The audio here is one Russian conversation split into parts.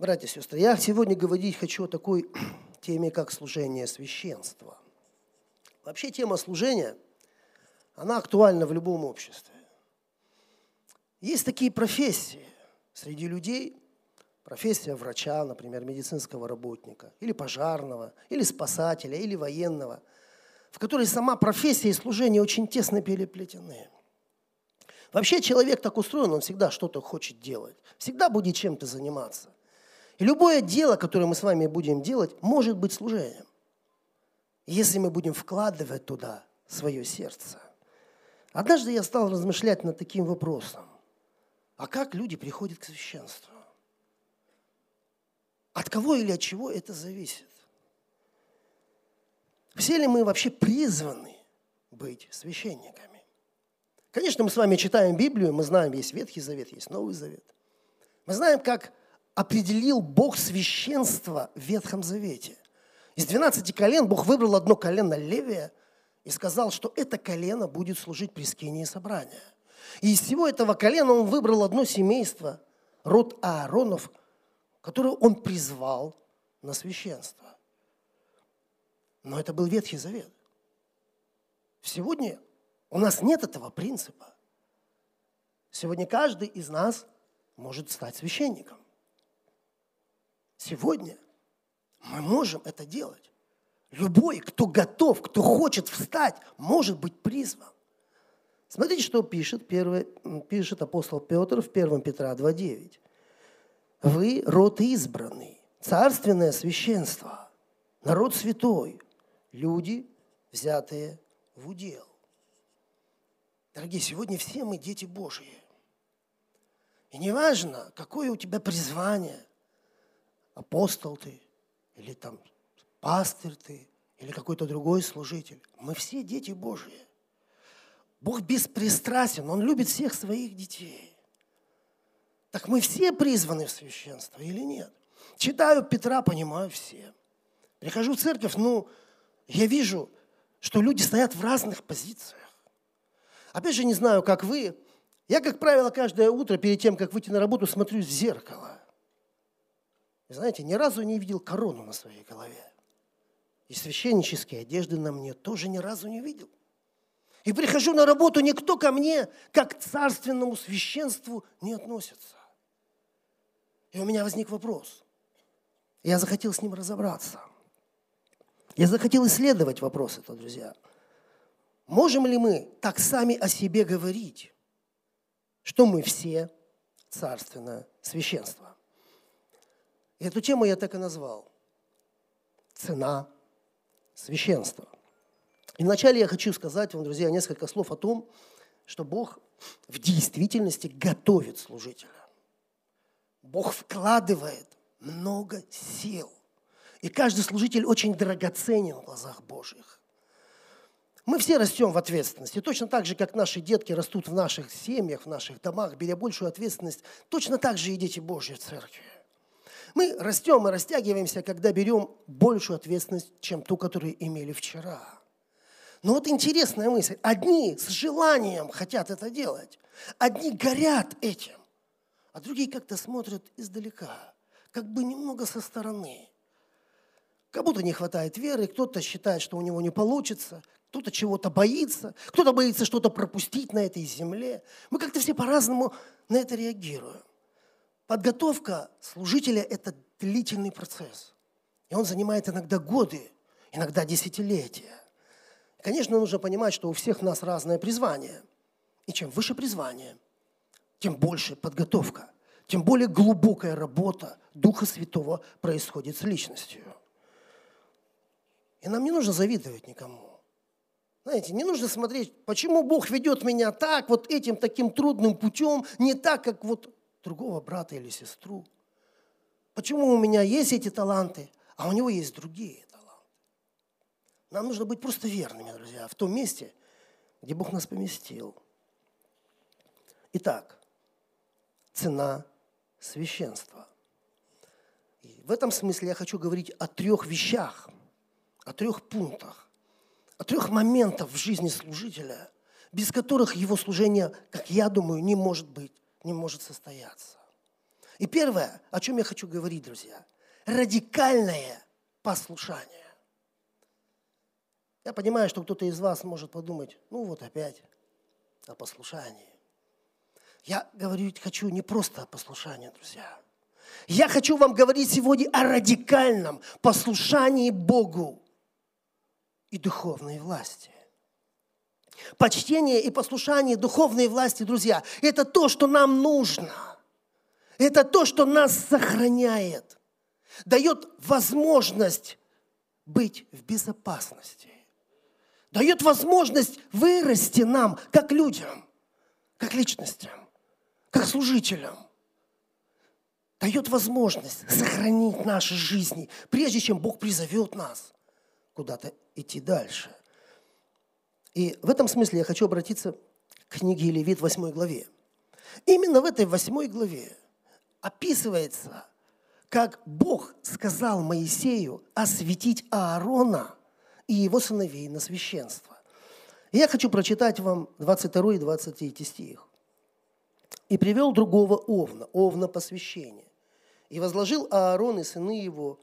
Братья и сестры, я сегодня говорить хочу о такой теме, как служение священства. Вообще тема служения, она актуальна в любом обществе. Есть такие профессии среди людей, профессия врача, например, медицинского работника, или пожарного, или спасателя, или военного, в которой сама профессия и служение очень тесно переплетены. Вообще человек так устроен, он всегда что-то хочет делать, всегда будет чем-то заниматься. Любое дело, которое мы с вами будем делать, может быть служением, если мы будем вкладывать туда свое сердце. Однажды я стал размышлять над таким вопросом. А как люди приходят к священству? От кого или от чего это зависит? Все ли мы вообще призваны быть священниками? Конечно, мы с вами читаем Библию, мы знаем, есть Ветхий Завет, есть Новый Завет. Мы знаем, как определил Бог священство в Ветхом Завете. Из 12 колен Бог выбрал одно колено Левия и сказал, что это колено будет служить при скинии собрания. И из всего этого колена он выбрал одно семейство, род Ааронов, которое он призвал на священство. Но это был Ветхий Завет. Сегодня у нас нет этого принципа. Сегодня каждый из нас может стать священником. Сегодня мы можем это делать. Любой, кто готов, кто хочет встать, может быть призван. Смотрите, что пишет, первый, пишет апостол Петр в 1 Петра 2.9. Вы род избранный, царственное священство, народ святой, люди, взятые в удел. Дорогие, сегодня все мы дети Божьи. И неважно, какое у тебя призвание, апостол ты, или там пастырь ты, или какой-то другой служитель. Мы все дети Божьи. Бог беспристрастен, Он любит всех своих детей. Так мы все призваны в священство или нет? Читаю Петра, понимаю все. Прихожу в церковь, ну, я вижу, что люди стоят в разных позициях. Опять же, не знаю, как вы. Я, как правило, каждое утро перед тем, как выйти на работу, смотрюсь в зеркало. Знаете, ни разу не видел корону на своей голове. И священнические одежды на мне тоже ни разу не видел. И прихожу на работу, никто ко мне, как к царственному священству, не относится. И у меня возник вопрос. Я захотел с ним разобраться. Я захотел исследовать вопрос этот, друзья. Можем ли мы так сами о себе говорить, что мы все царственное священство? И эту тему я так и назвал. Цена священства. И вначале я хочу сказать вам, друзья, несколько слов о том, что Бог в действительности готовит служителя. Бог вкладывает много сил. И каждый служитель очень драгоценен в глазах Божьих. Мы все растем в ответственности. Точно так же, как наши детки растут в наших семьях, в наших домах, беря большую ответственность, точно так же и дети Божьи в церкви. Мы растем и растягиваемся, когда берем большую ответственность, чем ту, которую имели вчера. Но вот интересная мысль. Одни с желанием хотят это делать. Одни горят этим, а другие как-то смотрят издалека, как бы немного со стороны. Как будто не хватает веры, кто-то считает, что у него не получится, кто-то чего-то боится, кто-то боится что-то пропустить на этой земле. Мы как-то все по-разному на это реагируем. Подготовка служителя – это длительный процесс. И он занимает иногда годы, иногда десятилетия. конечно, нужно понимать, что у всех нас разное призвание. И чем выше призвание, тем больше подготовка, тем более глубокая работа Духа Святого происходит с личностью. И нам не нужно завидовать никому. Знаете, не нужно смотреть, почему Бог ведет меня так, вот этим таким трудным путем, не так, как вот другого брата или сестру. Почему у меня есть эти таланты, а у него есть другие таланты? Нам нужно быть просто верными, друзья, в том месте, где Бог нас поместил. Итак, цена священства. И в этом смысле я хочу говорить о трех вещах, о трех пунктах, о трех моментах в жизни служителя, без которых его служение, как я думаю, не может быть не может состояться. И первое, о чем я хочу говорить, друзья, радикальное послушание. Я понимаю, что кто-то из вас может подумать, ну вот опять о послушании. Я говорю, хочу не просто о послушании, друзья. Я хочу вам говорить сегодня о радикальном послушании Богу и духовной власти. Почтение и послушание духовной власти, друзья, это то, что нам нужно. Это то, что нас сохраняет, дает возможность быть в безопасности, дает возможность вырасти нам, как людям, как личностям, как служителям дает возможность сохранить наши жизни, прежде чем Бог призовет нас куда-то идти дальше. И в этом смысле я хочу обратиться к книге Левит 8 главе. Именно в этой 8 главе описывается, как Бог сказал Моисею осветить Аарона и его сыновей на священство. Я хочу прочитать вам 22 и 23 стих. «И привел другого овна, овна посвящения, и возложил Аарон и сыны его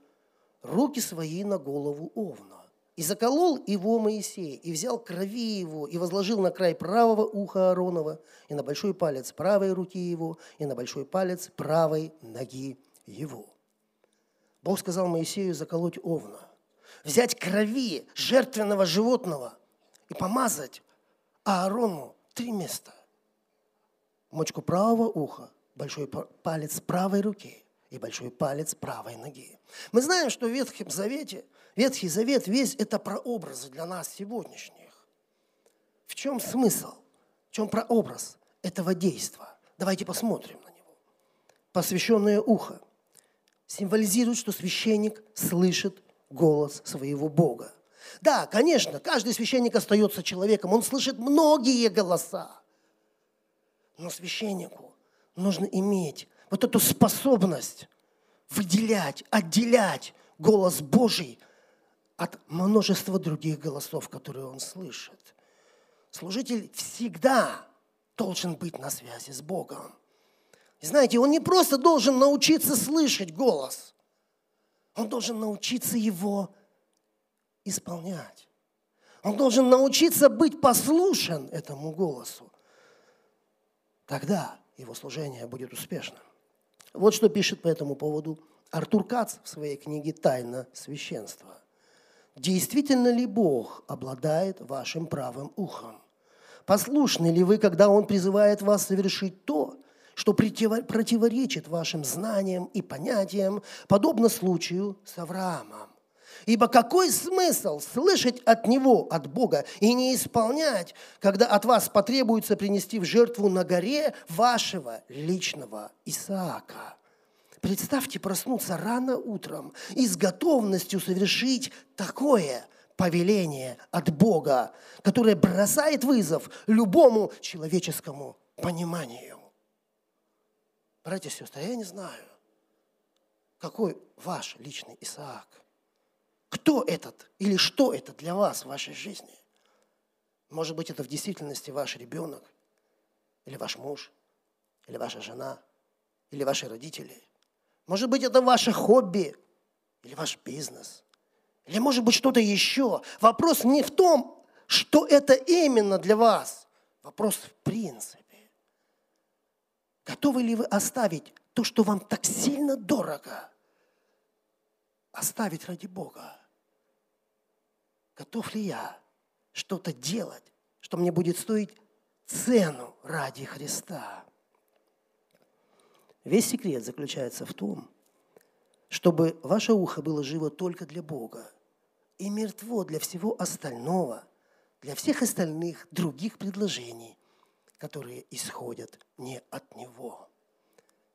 руки свои на голову Овна. И заколол его Моисей, и взял крови его, и возложил на край правого уха Ааронова, и на большой палец правой руки его, и на большой палец правой ноги его. Бог сказал Моисею заколоть Овна, взять крови жертвенного животного и помазать Аарону три места. Мочку правого уха, большой палец правой руки – и большой палец правой ноги. Мы знаем, что в Ветхом Завете, Ветхий Завет весь это прообразы для нас сегодняшних. В чем смысл? В чем прообраз этого действия? Давайте посмотрим на него. Посвященное ухо символизирует, что священник слышит голос своего Бога. Да, конечно, каждый священник остается человеком, он слышит многие голоса. Но священнику нужно иметь вот эту способность выделять, отделять голос Божий от множества других голосов, которые он слышит. Служитель всегда должен быть на связи с Богом. И знаете, он не просто должен научиться слышать голос, он должен научиться его исполнять. Он должен научиться быть послушен этому голосу. Тогда его служение будет успешным. Вот что пишет по этому поводу Артур Кац в своей книге «Тайна священства». Действительно ли Бог обладает вашим правым ухом? Послушны ли вы, когда Он призывает вас совершить то, что противоречит вашим знаниям и понятиям, подобно случаю с Авраамом? Ибо какой смысл слышать от Него, от Бога, и не исполнять, когда от вас потребуется принести в жертву на горе вашего личного Исаака? Представьте проснуться рано утром и с готовностью совершить такое повеление от Бога, которое бросает вызов любому человеческому пониманию. Братья и сестры, я не знаю, какой ваш личный Исаак – кто этот или что это для вас в вашей жизни? Может быть, это в действительности ваш ребенок, или ваш муж, или ваша жена, или ваши родители. Может быть, это ваше хобби, или ваш бизнес, или может быть что-то еще. Вопрос не в том, что это именно для вас. Вопрос в принципе. Готовы ли вы оставить то, что вам так сильно дорого – оставить ради Бога? Готов ли я что-то делать, что мне будет стоить цену ради Христа? Весь секрет заключается в том, чтобы ваше ухо было живо только для Бога и мертво для всего остального, для всех остальных других предложений, которые исходят не от Него.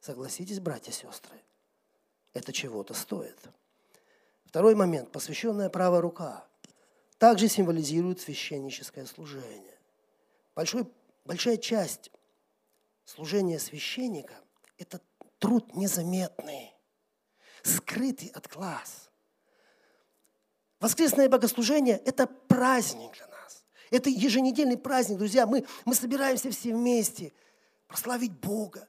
Согласитесь, братья и сестры, это чего-то стоит. Второй момент, посвященная правая рука, также символизирует священническое служение. Большой, большая часть служения священника – это труд незаметный, скрытый от глаз. Воскресное богослужение – это праздник для нас. Это еженедельный праздник, друзья. Мы, мы собираемся все вместе прославить Бога,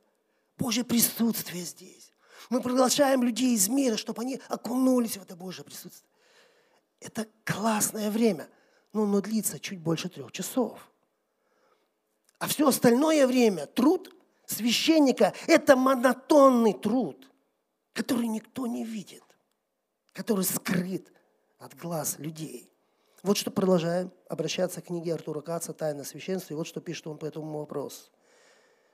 Божье присутствие здесь. Мы приглашаем людей из мира, чтобы они окунулись в это Божье присутствие. Это классное время, но оно длится чуть больше трех часов. А все остальное время, труд священника – это монотонный труд, который никто не видит, который скрыт от глаз людей. Вот что продолжаем обращаться к книге Артура Каца «Тайна священства», и вот что пишет он по этому вопросу.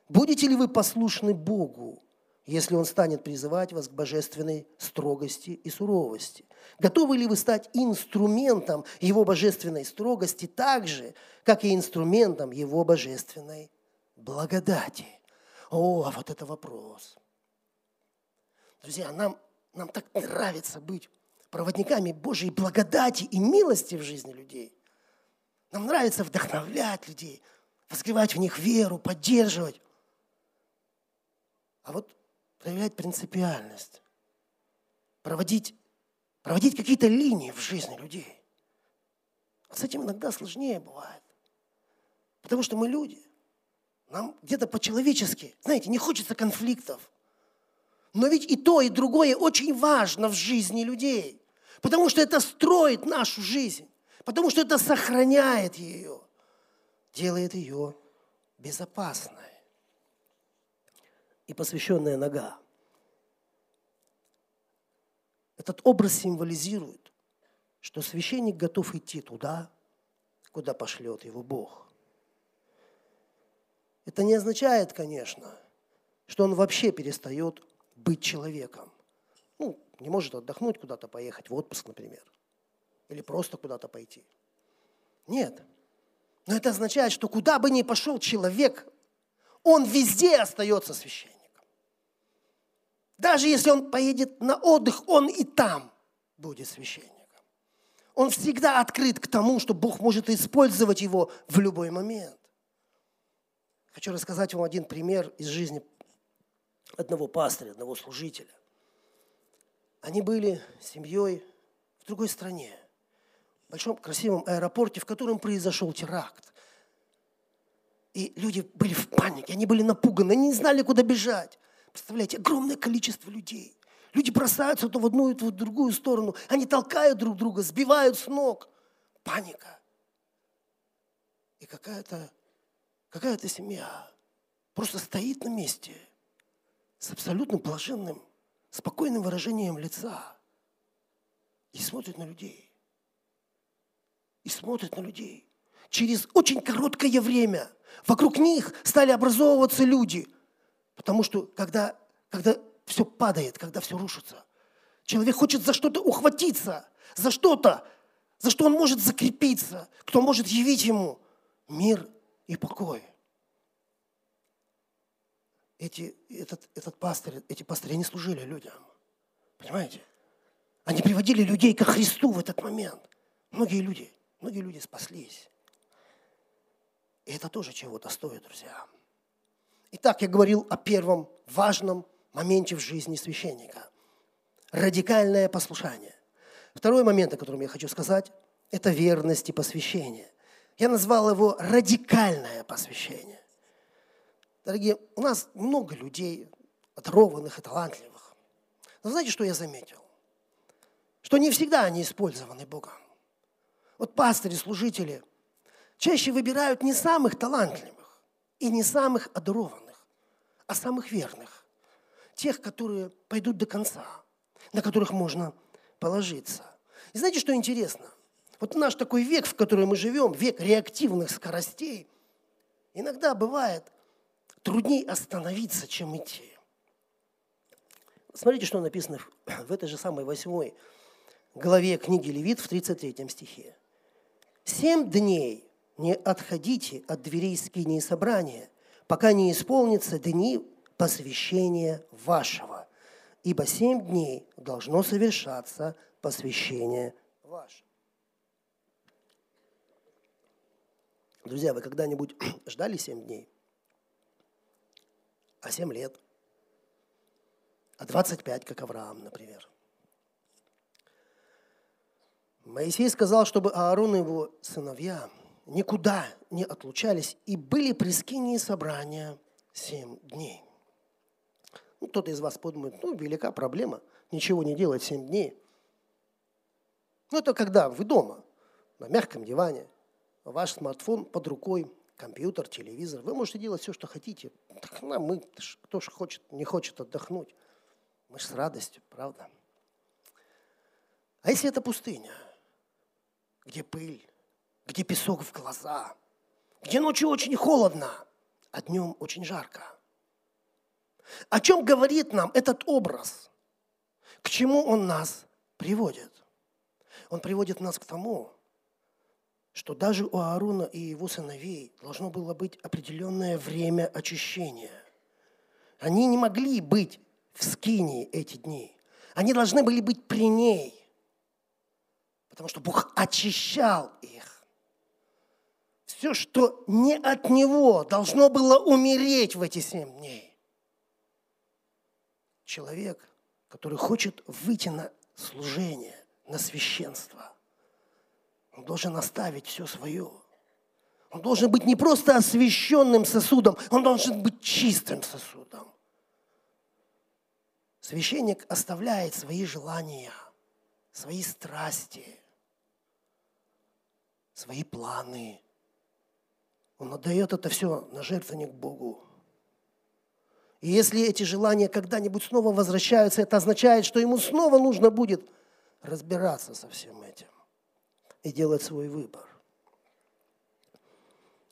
«Будете ли вы послушны Богу, если Он станет призывать вас к божественной строгости и суровости? Готовы ли вы стать инструментом Его божественной строгости так же, как и инструментом Его божественной благодати? О, а вот это вопрос. Друзья, нам, нам так нравится быть проводниками Божьей благодати и милости в жизни людей. Нам нравится вдохновлять людей, возгревать в них веру, поддерживать. А вот проявлять принципиальность, проводить, проводить какие-то линии в жизни людей. Вот с этим иногда сложнее бывает. Потому что мы люди. Нам где-то по-человечески, знаете, не хочется конфликтов. Но ведь и то, и другое очень важно в жизни людей. Потому что это строит нашу жизнь. Потому что это сохраняет ее. Делает ее безопасной и посвященная нога. Этот образ символизирует, что священник готов идти туда, куда пошлет его Бог. Это не означает, конечно, что он вообще перестает быть человеком. Ну, не может отдохнуть, куда-то поехать, в отпуск, например. Или просто куда-то пойти. Нет. Но это означает, что куда бы ни пошел человек, он везде остается священником. Даже если он поедет на отдых, он и там будет священником. Он всегда открыт к тому, что Бог может использовать его в любой момент. Хочу рассказать вам один пример из жизни одного пастыря, одного служителя. Они были семьей в другой стране, в большом красивом аэропорте, в котором произошел теракт. И люди были в панике, они были напуганы, они не знали, куда бежать. Представляете, огромное количество людей. Люди бросаются то в одну, то в другую сторону. Они толкают друг друга, сбивают с ног. Паника. И какая-то какая семья просто стоит на месте с абсолютно блаженным, спокойным выражением лица и смотрит на людей. И смотрит на людей. Через очень короткое время вокруг них стали образовываться люди – Потому что когда, когда все падает, когда все рушится, человек хочет за что-то ухватиться, за что-то, за что он может закрепиться, кто может явить ему мир и покой. Эти, этот, этот пастырь, эти пастыри, они служили людям. Понимаете? Они приводили людей ко Христу в этот момент. Многие люди, многие люди спаслись. И это тоже чего-то стоит, друзья. Итак, я говорил о первом важном моменте в жизни священника. Радикальное послушание. Второй момент, о котором я хочу сказать, это верность и посвящение. Я назвал его радикальное посвящение. Дорогие, у нас много людей, оторованных и талантливых. Но знаете, что я заметил? Что не всегда они использованы Богом. Вот пастыри, служители чаще выбирают не самых талантливых, и не самых одарованных, а самых верных. Тех, которые пойдут до конца, на которых можно положиться. И знаете, что интересно? Вот наш такой век, в котором мы живем, век реактивных скоростей, иногда бывает трудней остановиться, чем идти. Смотрите, что написано в этой же самой восьмой главе книги Левит в 33 стихе. «Семь дней не отходите от дверей скинии собрания, пока не исполнится дни посвящения вашего, ибо семь дней должно совершаться посвящение ваше. Друзья, вы когда-нибудь ждали семь дней? А семь лет? А двадцать пять, как Авраам, например? Моисей сказал, чтобы Аарон и его сыновья – никуда не отлучались и были при скинии собрания семь дней. Ну, кто-то из вас подумает, ну, велика проблема, ничего не делать 7 дней. Ну, это когда вы дома, на мягком диване, ваш смартфон под рукой, компьютер, телевизор. Вы можете делать все, что хотите. Так, ну, мы, кто же хочет, не хочет отдохнуть. Мы же с радостью, правда? А если это пустыня, где пыль, где песок в глаза, где ночью очень холодно, а днем очень жарко? О чем говорит нам этот образ? К чему он нас приводит? Он приводит нас к тому, что даже у Аарона и его сыновей должно было быть определенное время очищения. Они не могли быть в скинии эти дни. Они должны были быть при ней, потому что Бог очищал их. Все, что не от Него, должно было умереть в эти семь дней. Человек, который хочет выйти на служение, на священство – он должен оставить все свое. Он должен быть не просто освященным сосудом, он должен быть чистым сосудом. Священник оставляет свои желания, свои страсти, свои планы. Он отдает это все на жертвенник Богу. И если эти желания когда-нибудь снова возвращаются, это означает, что ему снова нужно будет разбираться со всем этим и делать свой выбор.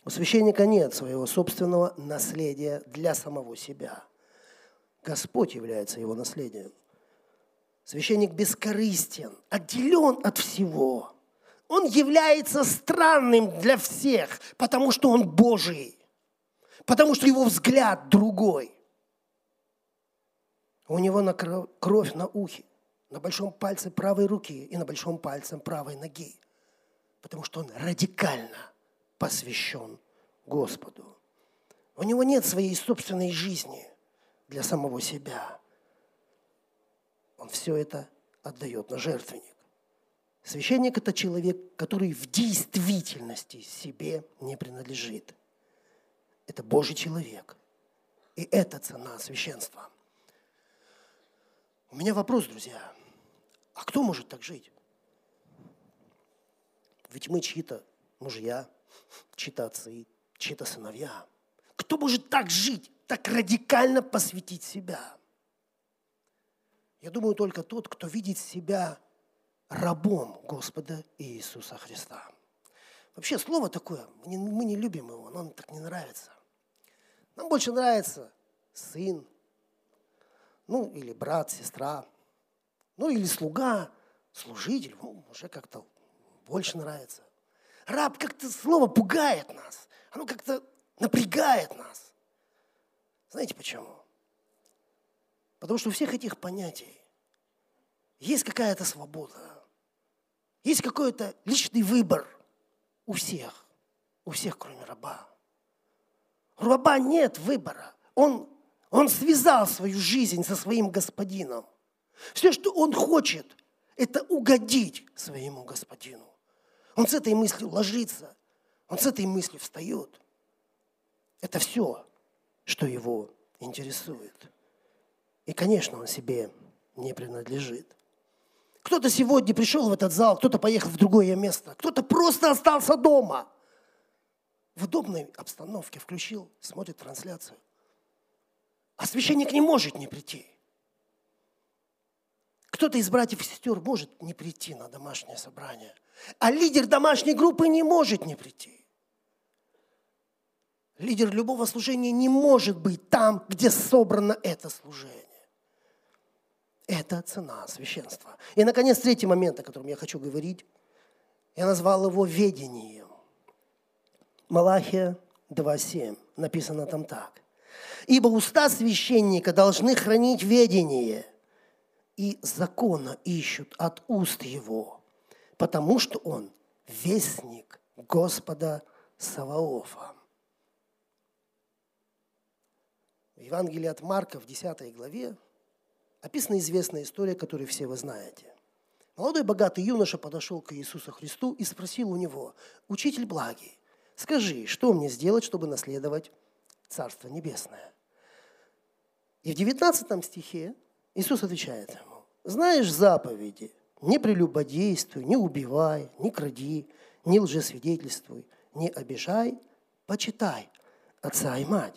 У священника нет своего собственного наследия для самого себя. Господь является его наследием. Священник бескорыстен, отделен от всего. Он является странным для всех, потому что он Божий, потому что его взгляд другой. У него на кровь на ухе, на большом пальце правой руки и на большом пальце правой ноги потому что он радикально посвящен Господу. У него нет своей собственной жизни для самого себя. Он все это отдает на жертвенник. Священник – это человек, который в действительности себе не принадлежит. Это Божий человек. И это цена священства. У меня вопрос, друзья. А кто может так жить? Ведь мы чьи-то мужья, чьи-то отцы, чьи-то сыновья. Кто может так жить, так радикально посвятить себя? Я думаю, только тот, кто видит себя рабом Господа Иисуса Христа. Вообще слово такое, мы не, любим его, нам так не нравится. Нам больше нравится сын, ну или брат, сестра, ну или слуга, служитель, ну, уже как-то больше нравится. Раб как-то слово пугает нас. Оно как-то напрягает нас. Знаете почему? Потому что у всех этих понятий есть какая-то свобода. Есть какой-то личный выбор у всех. У всех, кроме раба. У раба нет выбора. Он, он связал свою жизнь со своим господином. Все, что он хочет, это угодить своему господину. Он с этой мыслью ложится, он с этой мыслью встает. Это все, что его интересует. И, конечно, он себе не принадлежит. Кто-то сегодня пришел в этот зал, кто-то поехал в другое место, кто-то просто остался дома. В удобной обстановке включил, смотрит трансляцию. А священник не может не прийти. Кто-то из братьев и сестер может не прийти на домашнее собрание – а лидер домашней группы не может не прийти. Лидер любого служения не может быть там, где собрано это служение. Это цена священства. И, наконец, третий момент, о котором я хочу говорить, я назвал его ведением. Малахия 2.7. Написано там так. «Ибо уста священника должны хранить ведение, и закона ищут от уст его» потому что он вестник Господа Саваофа. В Евангелии от Марка в 10 главе описана известная история, которую все вы знаете. Молодой богатый юноша подошел к Иисусу Христу и спросил у него, «Учитель благий, скажи, что мне сделать, чтобы наследовать Царство Небесное?» И в 19 стихе Иисус отвечает ему, знаешь заповеди, не прелюбодействуй, не убивай, не кради, не лжесвидетельствуй, не обижай, почитай отца и мать.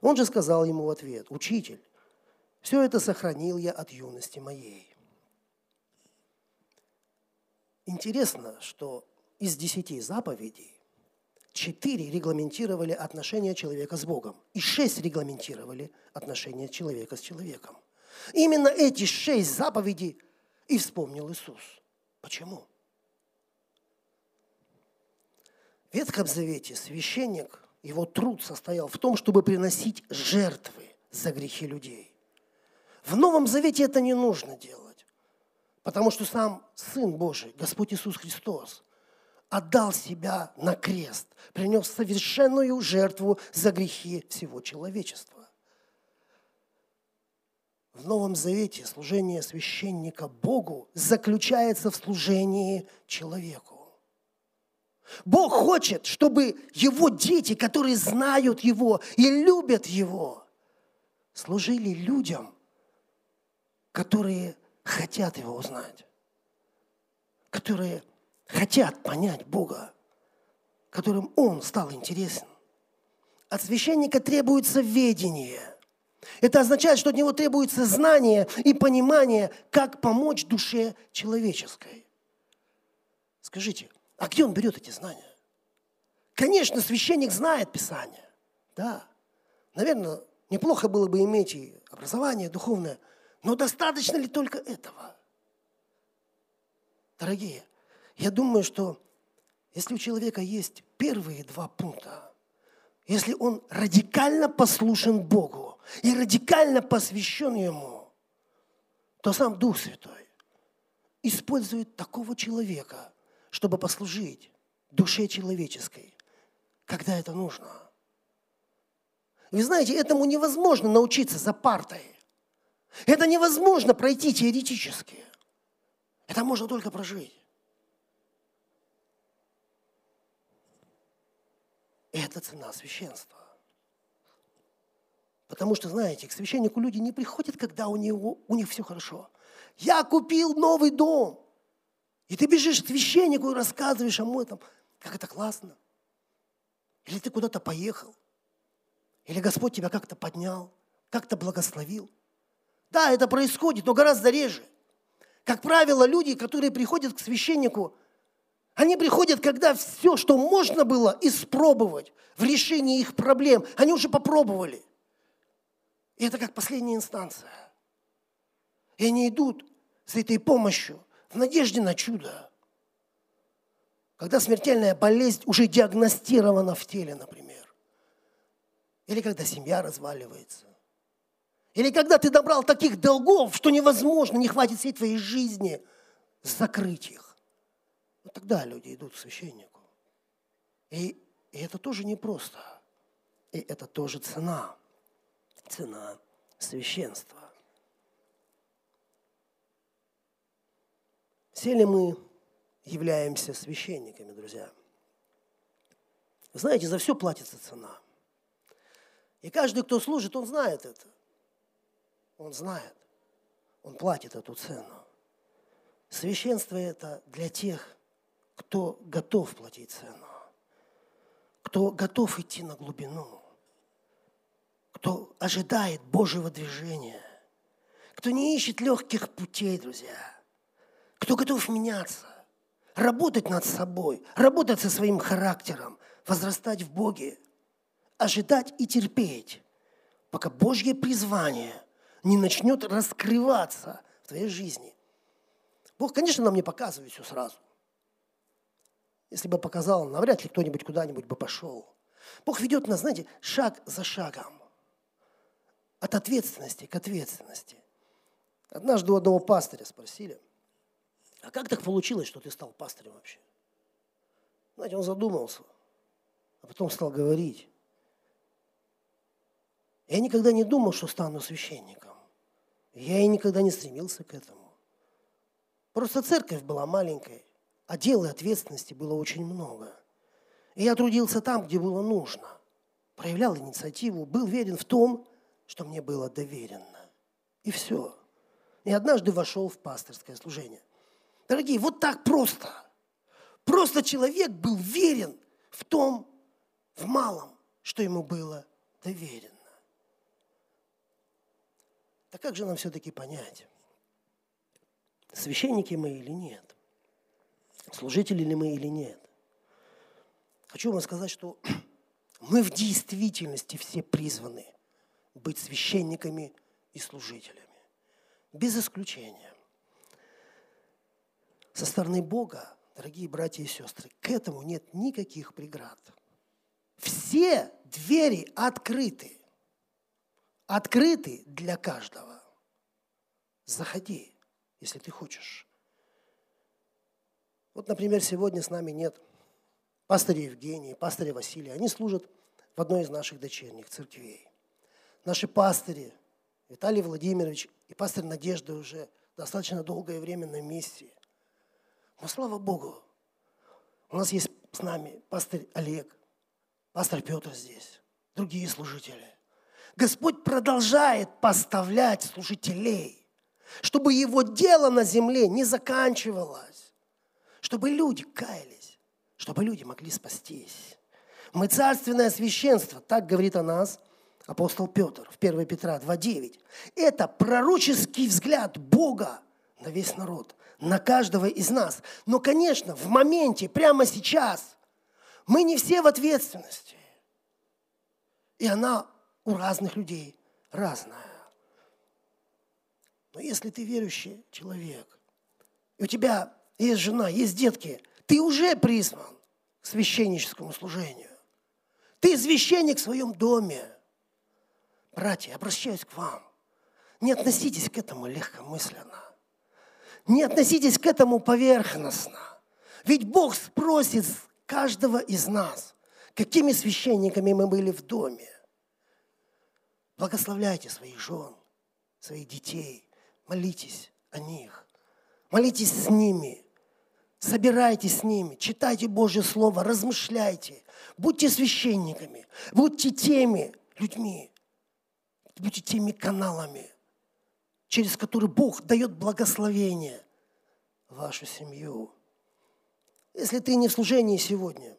Он же сказал ему в ответ, учитель, все это сохранил я от юности моей. Интересно, что из десяти заповедей четыре регламентировали отношения человека с Богом, и шесть регламентировали отношения человека с человеком. Именно эти шесть заповедей и вспомнил Иисус. Почему? В Ветхом Завете священник, его труд состоял в том, чтобы приносить жертвы за грехи людей. В Новом Завете это не нужно делать, потому что сам Сын Божий, Господь Иисус Христос, отдал себя на крест, принес совершенную жертву за грехи всего человечества. В Новом Завете служение священника Богу заключается в служении человеку. Бог хочет, чтобы его дети, которые знают Его и любят Его, служили людям, которые хотят Его узнать, которые хотят понять Бога, которым Он стал интересен. От священника требуется ведение. Это означает, что от него требуется знание и понимание, как помочь душе человеческой. Скажите, а где он берет эти знания? Конечно, священник знает Писание. Да. Наверное, неплохо было бы иметь и образование духовное, но достаточно ли только этого? Дорогие, я думаю, что если у человека есть первые два пункта, если он радикально послушен Богу и радикально посвящен Ему, то сам Дух Святой использует такого человека, чтобы послужить душе человеческой, когда это нужно. Вы знаете, этому невозможно научиться за партой. Это невозможно пройти теоретически. Это можно только прожить. Это цена священства. Потому что, знаете, к священнику люди не приходят, когда у, него, у них все хорошо. Я купил новый дом. И ты бежишь к священнику и рассказываешь ему этом, как это классно. Или ты куда-то поехал. Или Господь тебя как-то поднял, как-то благословил. Да, это происходит, но гораздо реже. Как правило, люди, которые приходят к священнику, они приходят, когда все, что можно было испробовать в решении их проблем, они уже попробовали. И это как последняя инстанция. И они идут с этой помощью в надежде на чудо. Когда смертельная болезнь уже диагностирована в теле, например. Или когда семья разваливается. Или когда ты добрал таких долгов, что невозможно, не хватит всей твоей жизни закрыть их. Вот тогда люди идут к священнику. И, и это тоже непросто. И это тоже цена. Цена священства. Все ли мы являемся священниками, друзья? Знаете, за все платится цена. И каждый, кто служит, он знает это. Он знает. Он платит эту цену. Священство это для тех, кто готов платить цену, кто готов идти на глубину, кто ожидает Божьего движения, кто не ищет легких путей, друзья, кто готов меняться, работать над собой, работать со своим характером, возрастать в Боге, ожидать и терпеть, пока Божье призвание не начнет раскрываться в твоей жизни. Бог, конечно, нам не показывает все сразу. Если бы показал, навряд ли кто-нибудь куда-нибудь бы пошел. Бог ведет нас, знаете, шаг за шагом. От ответственности к ответственности. Однажды у одного пастыря спросили, а как так получилось, что ты стал пастырем вообще? Знаете, он задумался, а потом стал говорить. Я никогда не думал, что стану священником. Я и никогда не стремился к этому. Просто церковь была маленькой а дел и ответственности было очень много. И я трудился там, где было нужно. Проявлял инициативу, был верен в том, что мне было доверено. И все. И однажды вошел в пасторское служение. Дорогие, вот так просто. Просто человек был верен в том, в малом, что ему было доверено. Так как же нам все-таки понять, священники мы или нет? Служители ли мы или нет? Хочу вам сказать, что мы в действительности все призваны быть священниками и служителями. Без исключения. Со стороны Бога, дорогие братья и сестры, к этому нет никаких преград. Все двери открыты. Открыты для каждого. Заходи, если ты хочешь. Вот, например, сегодня с нами нет пастыря Евгения, пастыря Василия. Они служат в одной из наших дочерних церквей. Наши пастыри, Виталий Владимирович и пастор Надежда уже достаточно долгое время на миссии. Но слава Богу, у нас есть с нами пастор Олег, пастор Петр здесь, другие служители. Господь продолжает поставлять служителей, чтобы его дело на земле не заканчивалось, чтобы люди каялись, чтобы люди могли спастись. Мы царственное священство, так говорит о нас апостол Петр в 1 Петра 2.9. Это пророческий взгляд Бога на весь народ, на каждого из нас. Но, конечно, в моменте, прямо сейчас, мы не все в ответственности. И она у разных людей разная. Но если ты верующий человек, и у тебя есть жена, есть детки, ты уже призван к священническому служению. Ты священник в своем доме. Братья, обращаюсь к вам. Не относитесь к этому легкомысленно. Не относитесь к этому поверхностно. Ведь Бог спросит каждого из нас, какими священниками мы были в доме. Благословляйте своих жен, своих детей. Молитесь о них. Молитесь с ними. Собирайтесь с ними, читайте Божье Слово, размышляйте. Будьте священниками, будьте теми людьми, будьте теми каналами, через которые Бог дает благословение в вашу семью. Если ты не в служении сегодня,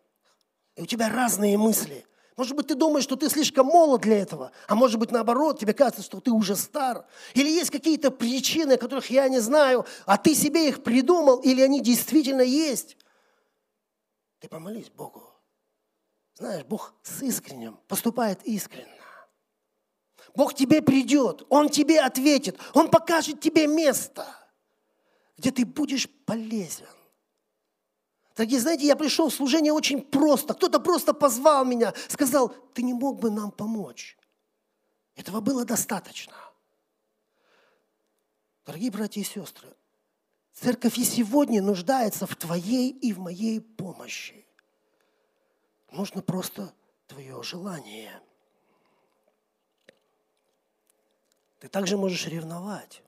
и у тебя разные мысли, может быть, ты думаешь, что ты слишком молод для этого, а может быть, наоборот, тебе кажется, что ты уже стар. Или есть какие-то причины, которых я не знаю, а ты себе их придумал, или они действительно есть. Ты помолись Богу. Знаешь, Бог с искренним поступает искренне. Бог тебе придет, Он тебе ответит, Он покажет тебе место, где ты будешь полезен. Дорогие, знаете, я пришел в служение очень просто. Кто-то просто позвал меня, сказал, ты не мог бы нам помочь. Этого было достаточно. Дорогие братья и сестры, церковь и сегодня нуждается в твоей и в моей помощи. Нужно просто твое желание. Ты также можешь ревновать.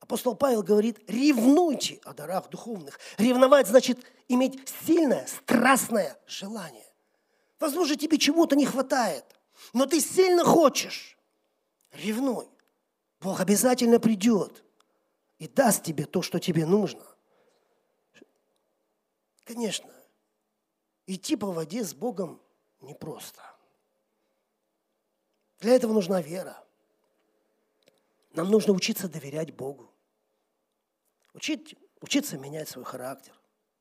Апостол Павел говорит, ревнуйте о дарах духовных. Ревновать значит иметь сильное, страстное желание. Возможно, тебе чего-то не хватает, но ты сильно хочешь. Ревнуй. Бог обязательно придет и даст тебе то, что тебе нужно. Конечно, идти по воде с Богом непросто. Для этого нужна вера. Нам нужно учиться доверять Богу. Учить, учиться менять свой характер,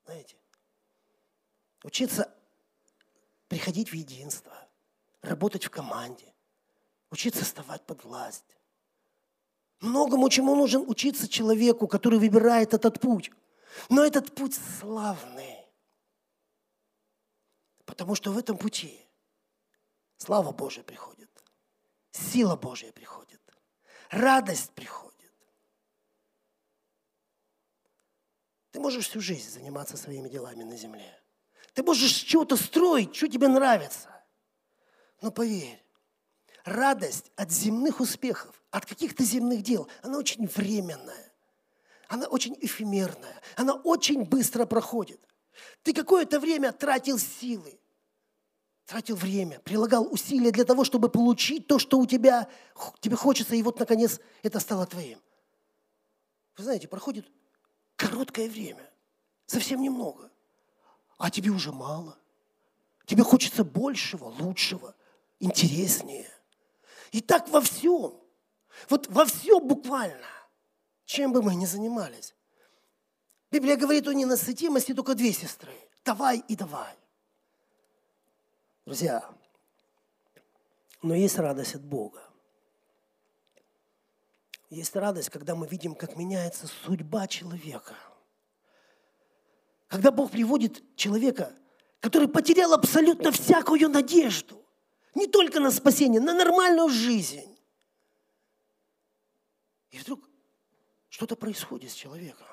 знаете. Учиться приходить в единство, работать в команде, учиться вставать под власть. Многому чему нужен учиться человеку, который выбирает этот путь. Но этот путь славный. Потому что в этом пути слава Божия приходит, сила Божия приходит, радость приходит. Ты можешь всю жизнь заниматься своими делами на земле. Ты можешь чего-то строить, что тебе нравится. Но поверь, радость от земных успехов, от каких-то земных дел, она очень временная. Она очень эфемерная. Она очень быстро проходит. Ты какое-то время тратил силы. Тратил время, прилагал усилия для того, чтобы получить то, что у тебя, тебе хочется, и вот, наконец, это стало твоим. Вы знаете, проходит короткое время, совсем немного, а тебе уже мало. Тебе хочется большего, лучшего, интереснее. И так во всем. Вот во всем буквально. Чем бы мы ни занимались. Библия говорит о ненасытимости только две сестры. Давай и давай. Друзья, но есть радость от Бога. Есть радость, когда мы видим, как меняется судьба человека. Когда Бог приводит человека, который потерял абсолютно всякую надежду, не только на спасение, на нормальную жизнь. И вдруг что-то происходит с человеком.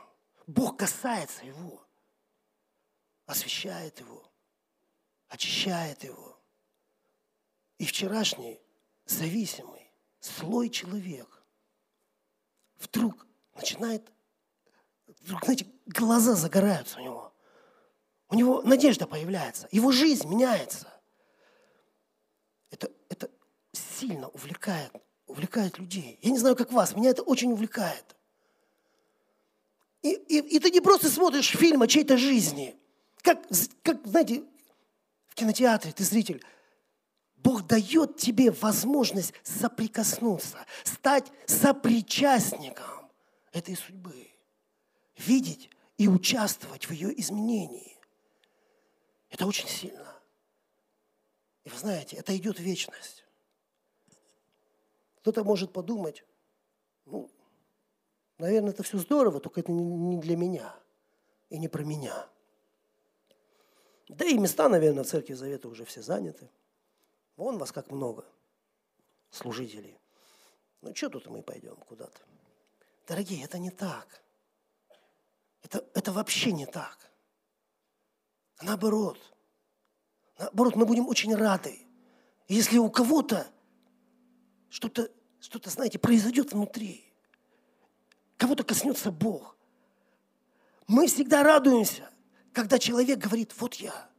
Бог касается его, освещает его, очищает его. И вчерашний зависимый слой человека вдруг начинает, вдруг, знаете, глаза загораются у него. У него надежда появляется, его жизнь меняется. Это, это сильно увлекает, увлекает людей. Я не знаю, как вас, меня это очень увлекает. И, и, и ты не просто смотришь фильм о чьей-то жизни. Как, как, знаете, в кинотеатре ты зритель – Бог дает тебе возможность соприкоснуться, стать сопричастником этой судьбы, видеть и участвовать в ее изменении. Это очень сильно. И вы знаете, это идет вечность. Кто-то может подумать, ну, наверное, это все здорово, только это не для меня и не про меня. Да и места, наверное, в Церкви Завета уже все заняты. Вон вас как много, служителей. Ну что тут мы пойдем куда-то? Дорогие, это не так. Это, это вообще не так. Наоборот. Наоборот, мы будем очень рады, если у кого-то что-то, что-то, знаете, произойдет внутри. Кого-то коснется Бог. Мы всегда радуемся, когда человек говорит, вот я –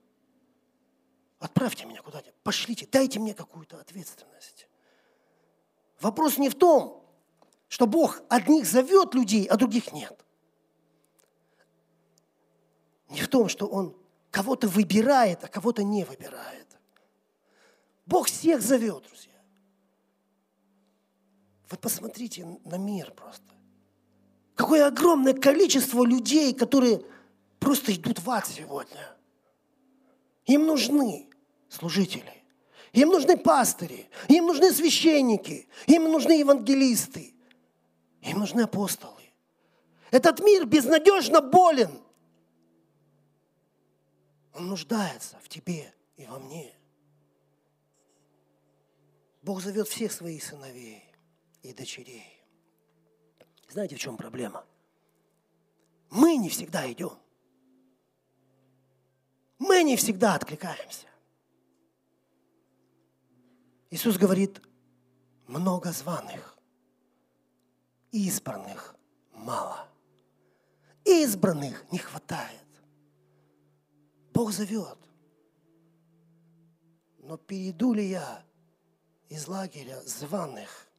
Отправьте меня куда-нибудь, пошлите, дайте мне какую-то ответственность. Вопрос не в том, что Бог одних зовет людей, а других нет. Не в том, что Он кого-то выбирает, а кого-то не выбирает. Бог всех зовет, друзья. Вы посмотрите на мир просто. Какое огромное количество людей, которые просто идут в ад сегодня. Им нужны служители. Им нужны пастыри, им нужны священники, им нужны евангелисты, им нужны апостолы. Этот мир безнадежно болен. Он нуждается в тебе и во мне. Бог зовет всех своих сыновей и дочерей. Знаете, в чем проблема? Мы не всегда идем. Мы не всегда откликаемся. Иисус говорит, много званых, избранных мало. Избранных не хватает. Бог зовет. Но перейду ли я из лагеря званых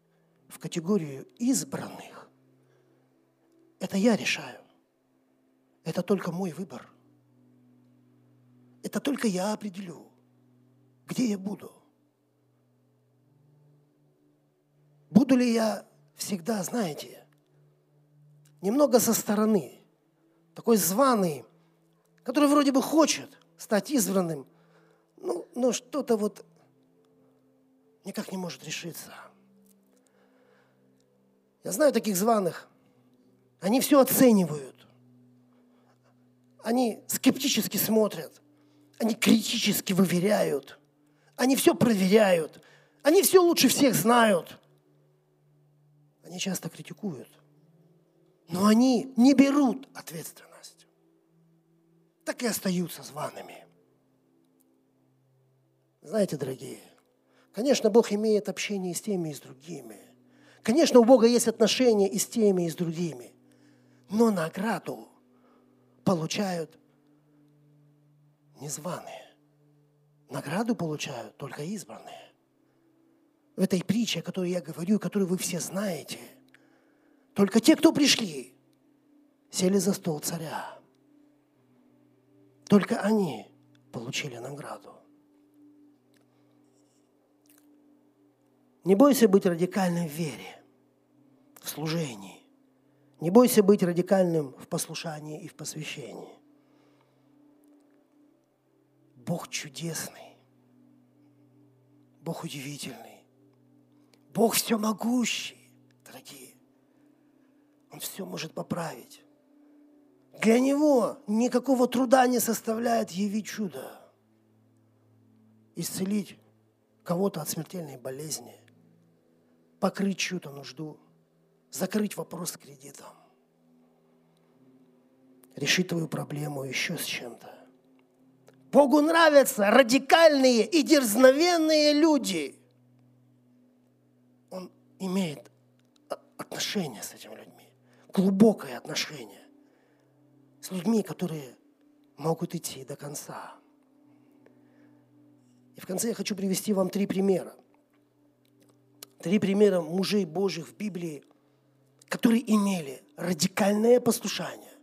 в категорию избранных, это я решаю. Это только мой выбор. Это только я определю, где я буду – Буду ли я всегда, знаете, немного со стороны, такой званый, который вроде бы хочет стать избранным, ну, но что-то вот никак не может решиться. Я знаю таких званых. Они все оценивают. Они скептически смотрят. Они критически выверяют. Они все проверяют. Они все лучше всех знают. Они часто критикуют, но они не берут ответственность. Так и остаются зваными. Знаете, дорогие, конечно, Бог имеет общение с теми, и с другими. Конечно, у Бога есть отношения и с теми, и с другими. Но награду получают незваные. Награду получают только избранные. В этой притче, о которой я говорю, которую вы все знаете, только те, кто пришли, сели за стол царя. Только они получили награду. Не бойся быть радикальным в вере, в служении. Не бойся быть радикальным в послушании и в посвящении. Бог чудесный, Бог удивительный, Бог всемогущий, дорогие. Он все может поправить. Для Него никакого труда не составляет явить чудо, исцелить кого-то от смертельной болезни, покрыть чью-то нужду, закрыть вопрос с кредитом, решить твою проблему еще с чем-то. Богу нравятся радикальные и дерзновенные люди. Он имеет отношение с этими людьми, глубокое отношение с людьми, которые могут идти до конца. И в конце я хочу привести вам три примера. Три примера мужей Божьих в Библии, которые имели радикальное послушание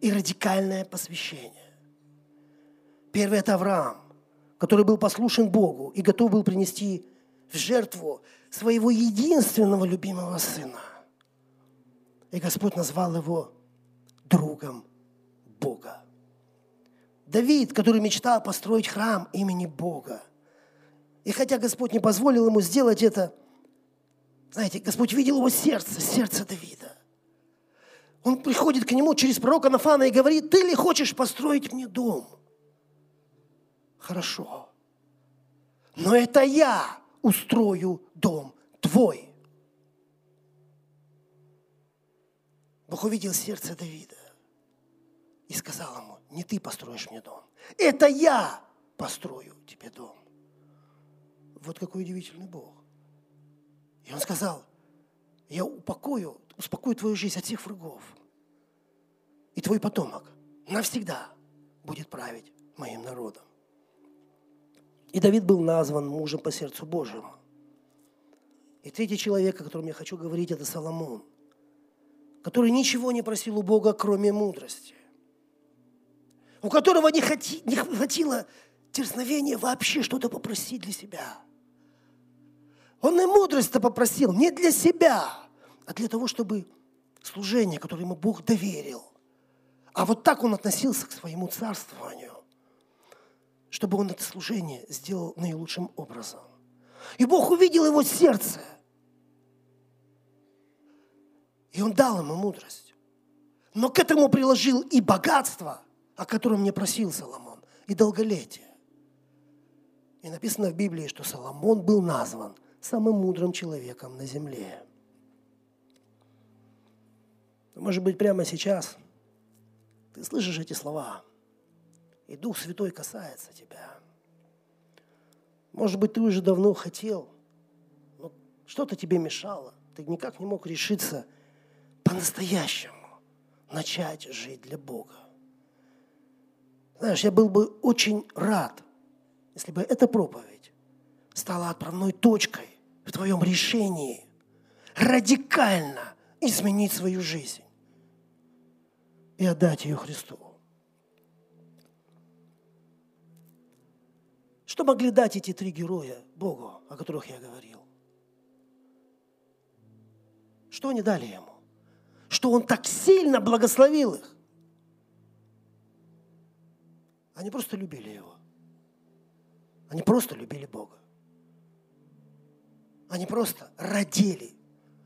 и радикальное посвящение. Первый – это Авраам, который был послушен Богу и готов был принести в жертву своего единственного любимого сына. И Господь назвал его другом Бога. Давид, который мечтал построить храм имени Бога. И хотя Господь не позволил ему сделать это, знаете, Господь видел его сердце, сердце Давида. Он приходит к нему через пророка Нафана и говорит, ты ли хочешь построить мне дом? Хорошо. Но это я устрою дом твой. Бог увидел сердце Давида и сказал ему, не ты построишь мне дом, это я построю тебе дом. Вот какой удивительный Бог. И он сказал, я упокою, успокою твою жизнь от всех врагов. И твой потомок навсегда будет править моим народом. И Давид был назван мужем по сердцу Божьему. И третий человек, о котором я хочу говорить, это Соломон, который ничего не просил у Бога, кроме мудрости у которого не, хватило дерзновения вообще что-то попросить для себя. Он и мудрость-то попросил не для себя, а для того, чтобы служение, которое ему Бог доверил. А вот так он относился к своему царствованию, чтобы он это служение сделал наилучшим образом. И Бог увидел его сердце. И он дал ему мудрость. Но к этому приложил и богатство – о котором не просил Соломон, и долголетие. И написано в Библии, что Соломон был назван самым мудрым человеком на земле. Может быть, прямо сейчас ты слышишь эти слова, и Дух Святой касается тебя. Может быть, ты уже давно хотел, но что-то тебе мешало. Ты никак не мог решиться по-настоящему начать жить для Бога. Знаешь, я был бы очень рад, если бы эта проповедь стала отправной точкой в твоем решении радикально изменить свою жизнь и отдать ее Христу. Что могли дать эти три героя Богу, о которых я говорил? Что они дали ему? Что он так сильно благословил их? Они просто любили Его. Они просто любили Бога. Они просто родили,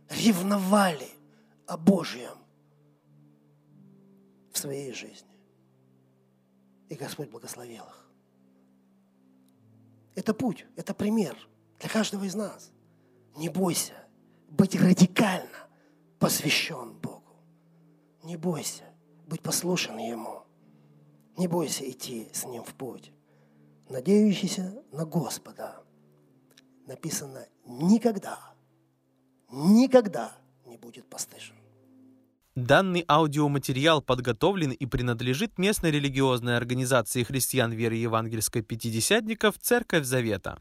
ревновали о Божьем в своей жизни. И Господь благословил их. Это путь, это пример для каждого из нас. Не бойся быть радикально посвящен Богу. Не бойся быть послушен Ему. Не бойся идти с ним в путь. Надеющийся на Господа. Написано, никогда, никогда не будет постыжен. Данный аудиоматериал подготовлен и принадлежит местной религиозной организации христиан веры евангельской пятидесятников «Церковь Завета».